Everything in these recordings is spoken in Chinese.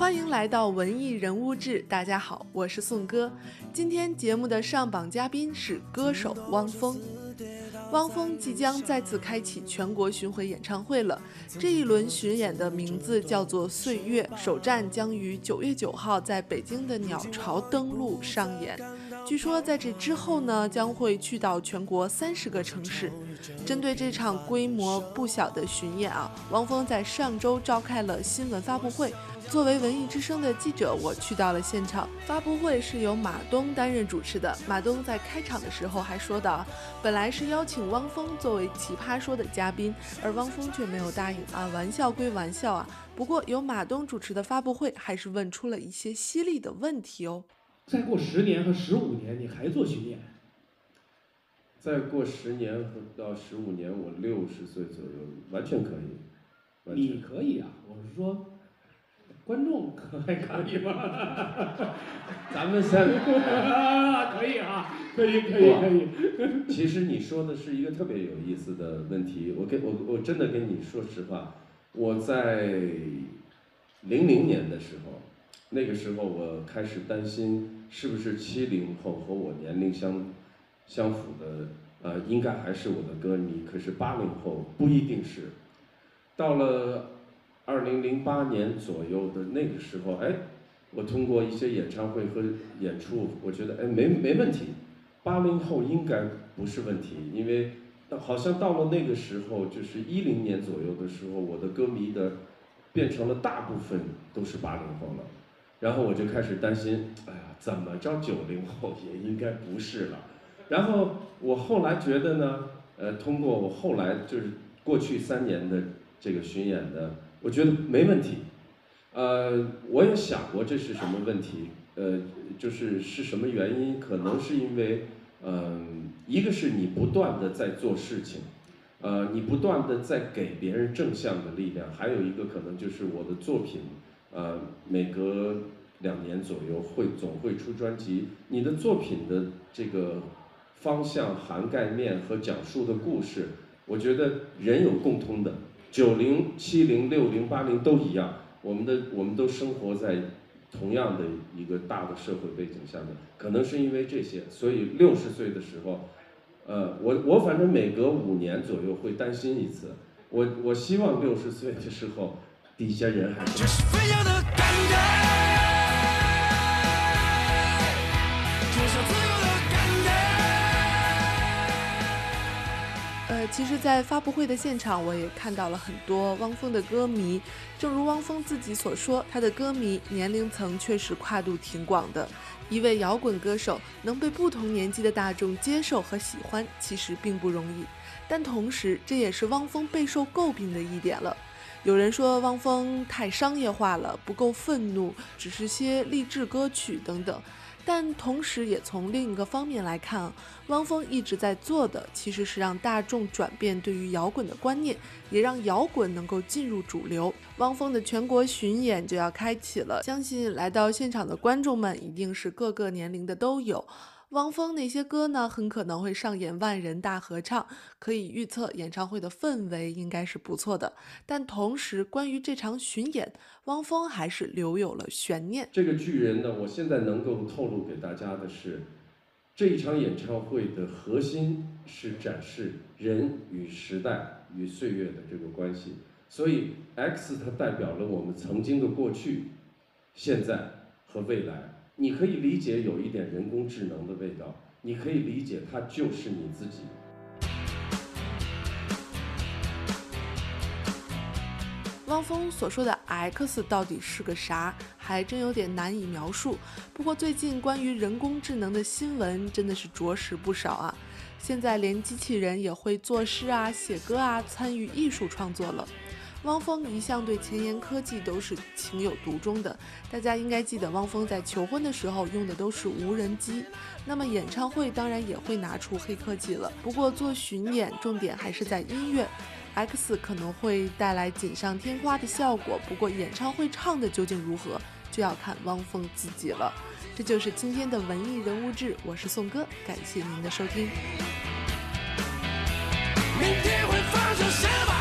欢迎来到文艺人物志，大家好，我是宋哥。今天节目的上榜嘉宾是歌手汪峰。汪峰即将再次开启全国巡回演唱会了，这一轮巡演的名字叫做《岁月》，首站将于九月九号在北京的鸟巢登陆上演。据说在这之后呢，将会去到全国三十个城市。针对这场规模不小的巡演啊，汪峰在上周召开了新闻发布会。作为文艺之声的记者，我去到了现场。发布会是由马东担任主持的。马东在开场的时候还说道：“本来是邀请汪峰作为奇葩说的嘉宾，而汪峰却没有答应啊。玩笑归玩笑啊，不过由马东主持的发布会还是问出了一些犀利的问题哦。再过十年和十五年，你还做巡演？再过十年和到十五年，我六十岁左右，完全可以。你可以啊，我是说。观众可还可以吗？咱们三个可以啊，可以可以可以。其实你说的是一个特别有意思的问题。我跟我我真的跟你说实话，我在零零年的时候，那个时候我开始担心是不是七零后和我年龄相相符的，呃，应该还是我的歌迷。可是八零后不一定是，到了。二零零八年左右的那个时候，哎，我通过一些演唱会和演出，我觉得哎没没问题，八零后应该不是问题，因为好像到了那个时候，就是一零年左右的时候，我的歌迷的变成了大部分都是八零后了，然后我就开始担心，哎呀，怎么着九零后也应该不是了，然后我后来觉得呢，呃，通过我后来就是过去三年的这个巡演的。我觉得没问题，呃，我也想过这是什么问题，呃，就是是什么原因？可能是因为，嗯，一个是你不断的在做事情，呃，你不断的在给别人正向的力量，还有一个可能就是我的作品，呃，每隔两年左右会总会出专辑，你的作品的这个方向涵盖面和讲述的故事，我觉得人有共通的。九零、七零、六零、八零都一样，我们的我们都生活在同样的一个大的社会背景下面，可能是因为这些，所以六十岁的时候，呃，我我反正每隔五年左右会担心一次，我我希望六十岁的时候底下人还是。其实，在发布会的现场，我也看到了很多汪峰的歌迷。正如汪峰自己所说，他的歌迷年龄层确实跨度挺广的。一位摇滚歌手能被不同年纪的大众接受和喜欢，其实并不容易。但同时，这也是汪峰备受诟病的一点了。有人说汪峰太商业化了，不够愤怒，只是些励志歌曲等等。但同时，也从另一个方面来看，汪峰一直在做的其实是让大众转变对于摇滚的观念，也让摇滚能够进入主流。汪峰的全国巡演就要开启了，相信来到现场的观众们一定是各个年龄的都有。汪峰那些歌呢，很可能会上演万人大合唱，可以预测演唱会的氛围应该是不错的。但同时，关于这场巡演，汪峰还是留有了悬念。这个巨人呢，我现在能够透露给大家的是，这一场演唱会的核心是展示人与时代与岁月的这个关系。所以，X 它代表了我们曾经的过去、现在和未来。你可以理解有一点人工智能的味道，你可以理解它就是你自己。汪峰所说的 X 到底是个啥，还真有点难以描述。不过最近关于人工智能的新闻真的是着实不少啊！现在连机器人也会作诗啊、写歌啊，参与艺术创作了。汪峰一向对前沿科技都是情有独钟的，大家应该记得，汪峰在求婚的时候用的都是无人机。那么演唱会当然也会拿出黑科技了，不过做巡演重点还是在音乐，X 可能会带来锦上添花的效果。不过演唱会唱的究竟如何，就要看汪峰自己了。这就是今天的文艺人物志，我是宋哥，感谢您的收听。明天会发生什么？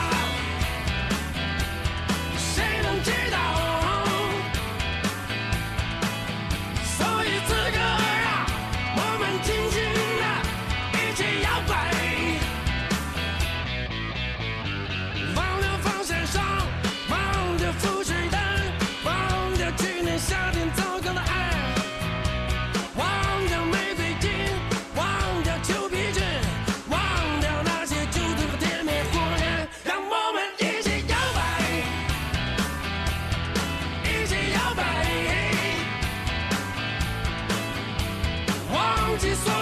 te sou.